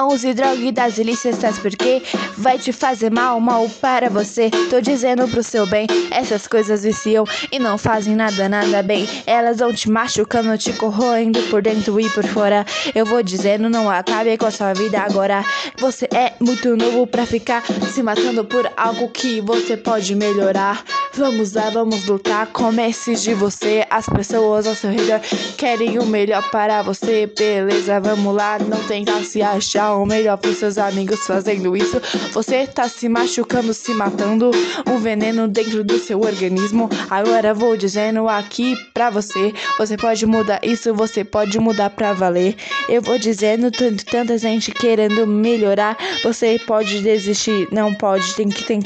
use droga das ilícitas porque vai te fazer mal, mal para você. Tô dizendo pro seu bem, essas coisas viciam e não fazem nada, nada bem. Elas vão te machucando, te corroendo por dentro e por fora. Eu vou dizendo, não acabe com a sua vida agora. Você é muito novo pra ficar se matando por algo que você pode melhorar. Vamos lá, vamos lutar. Comece de você. As pessoas ao seu redor querem o melhor para você. Beleza, vamos lá. Não tentar se achar o melhor pros seus amigos fazendo isso. Você tá se machucando, se matando. Um veneno dentro do seu organismo. Agora vou dizendo aqui pra você. Você pode mudar isso, você pode mudar pra valer. Eu vou dizendo, tanto, tanta gente querendo melhorar. Você pode desistir, não pode, tem que tentar.